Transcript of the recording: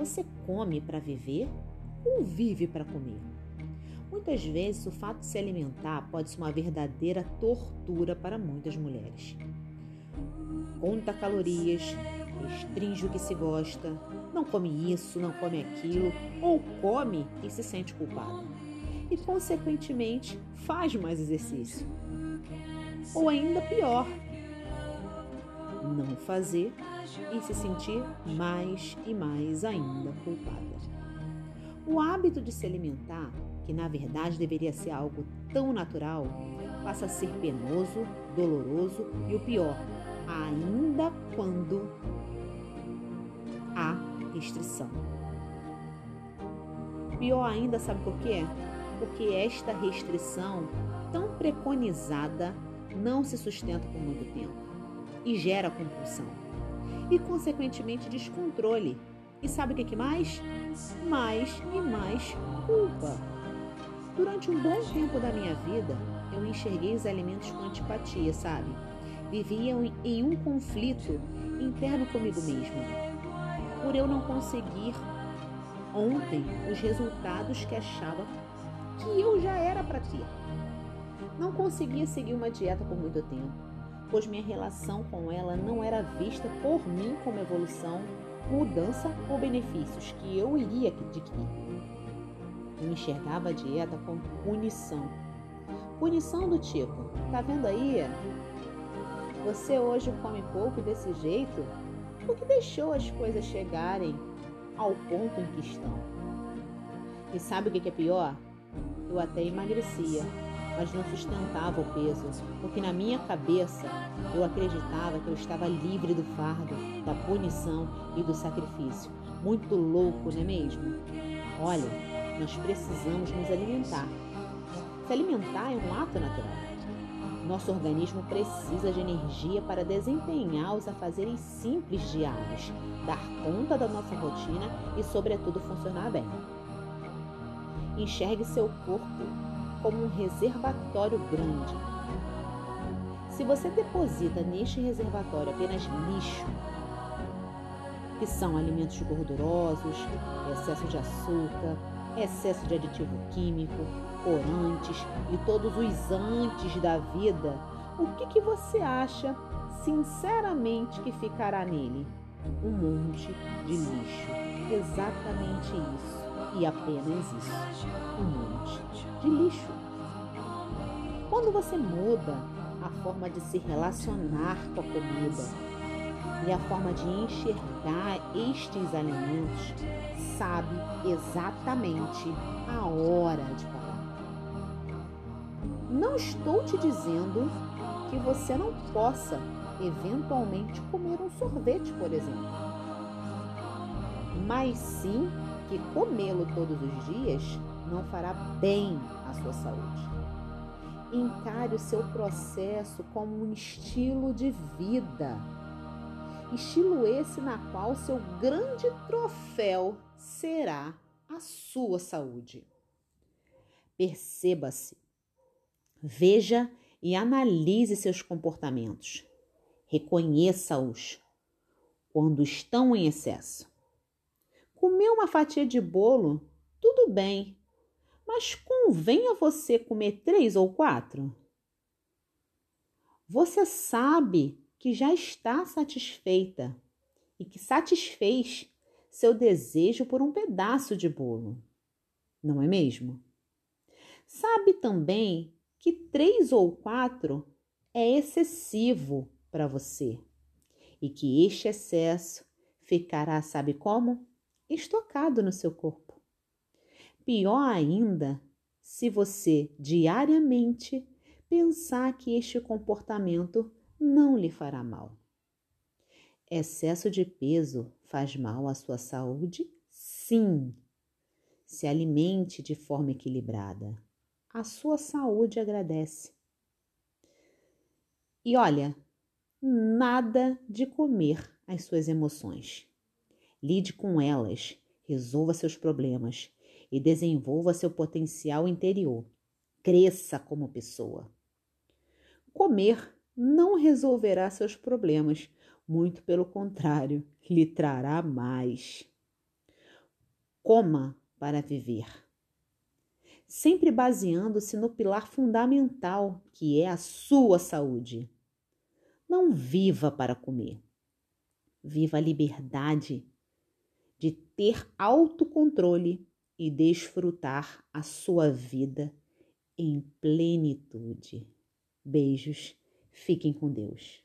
Você come para viver ou vive para comer? Muitas vezes o fato de se alimentar pode ser uma verdadeira tortura para muitas mulheres. Conta calorias, restringe o que se gosta, não come isso, não come aquilo, ou come e se sente culpada. E, consequentemente, faz mais exercício. Ou ainda pior, não fazer e se sentir mais e mais ainda culpada. O hábito de se alimentar, que na verdade deveria ser algo tão natural, passa a ser penoso, doloroso e o pior, ainda quando há restrição. Pior ainda, sabe por quê? Porque esta restrição tão preconizada não se sustenta por muito tempo e gera compulsão e, consequentemente, descontrole. E sabe o que, que mais? Mais e mais culpa. Durante um bom tempo da minha vida, eu enxerguei os alimentos com antipatia, sabe? Vivia em um conflito interno comigo mesma. Por eu não conseguir ontem os resultados que achava que eu já era para ter. Não conseguia seguir uma dieta por muito tempo, pois minha relação com ela não era vista por mim como evolução, mudança ou benefícios que eu iria adquirir. Eu enxergava a dieta como punição. Punição do tipo, tá vendo aí? Você hoje come pouco desse jeito porque deixou as coisas chegarem ao ponto em que estão. E sabe o que é pior? Eu até emagrecia, mas não sustentava o peso, porque na minha cabeça eu acreditava que eu estava livre do fardo, da punição e do sacrifício. Muito louco, não é mesmo? Olha, nós precisamos nos alimentar. Se alimentar é um ato natural. Nosso organismo precisa de energia para desempenhar os afazeres simples diários, dar conta da nossa rotina e, sobretudo, funcionar bem. Enxergue seu corpo como um reservatório grande. Se você deposita neste reservatório apenas lixo, que são alimentos gordurosos, excesso de açúcar, excesso de aditivo químico, corantes e todos os antes da vida, o que, que você acha, sinceramente, que ficará nele? Um monte de lixo. Exatamente isso. E apenas isso. Um monte de lixo. Quando você muda a forma de se relacionar com a comida e a forma de enxergar estes alimentos, sabe exatamente a hora de parar. Não estou te dizendo que você não possa eventualmente comer um sorvete, por exemplo, mas sim que comê-lo todos os dias não fará bem à sua saúde. Encare o seu processo como um estilo de vida. Estilo esse na qual seu grande troféu será a sua saúde. Perceba-se, veja e analise seus comportamentos. Reconheça-os quando estão em excesso. Comer uma fatia de bolo, tudo bem, mas convém a você comer três ou quatro? Você sabe que já está satisfeita e que satisfez seu desejo por um pedaço de bolo, não é mesmo? Sabe também que três ou quatro é excessivo para você e que este excesso ficará, sabe como? Estocado no seu corpo. Pior ainda, se você diariamente pensar que este comportamento não lhe fará mal. Excesso de peso faz mal à sua saúde? Sim. Se alimente de forma equilibrada. A sua saúde agradece. E olha, nada de comer as suas emoções. Lide com elas, resolva seus problemas e desenvolva seu potencial interior. Cresça como pessoa. Comer não resolverá seus problemas, muito pelo contrário, lhe trará mais. coma para viver. Sempre baseando-se no pilar fundamental, que é a sua saúde. Não viva para comer. Viva a liberdade de ter autocontrole e desfrutar a sua vida em plenitude. Beijos, fiquem com Deus.